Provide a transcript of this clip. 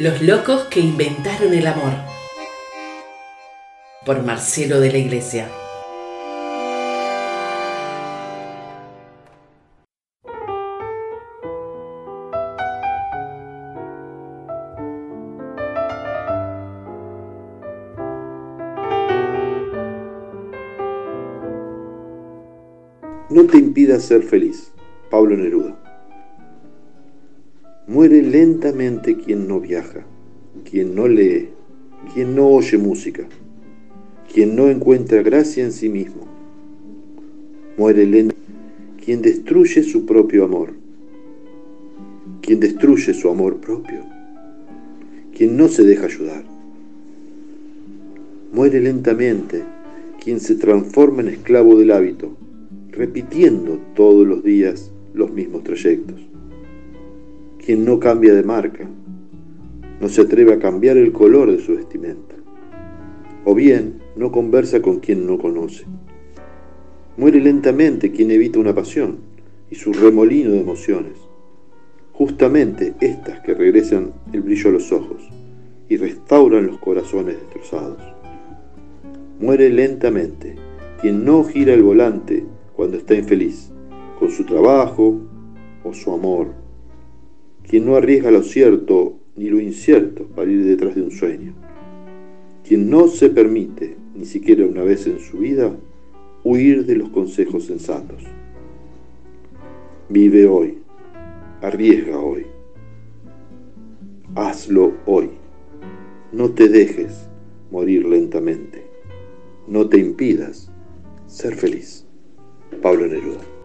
Los locos que inventaron el amor. Por Marcelo de la Iglesia. No te impida ser feliz. Pablo Neruda. Muere lentamente quien no viaja, quien no lee, quien no oye música, quien no encuentra gracia en sí mismo. Muere lentamente quien destruye su propio amor, quien destruye su amor propio, quien no se deja ayudar. Muere lentamente quien se transforma en esclavo del hábito, repitiendo todos los días los mismos trayectos quien no cambia de marca, no se atreve a cambiar el color de su vestimenta, o bien no conversa con quien no conoce. Muere lentamente quien evita una pasión y su remolino de emociones, justamente estas que regresan el brillo a los ojos y restauran los corazones destrozados. Muere lentamente quien no gira el volante cuando está infeliz, con su trabajo o su amor quien no arriesga lo cierto ni lo incierto para ir detrás de un sueño, quien no se permite, ni siquiera una vez en su vida, huir de los consejos sensatos. Vive hoy, arriesga hoy, hazlo hoy, no te dejes morir lentamente, no te impidas ser feliz. Pablo Neruda.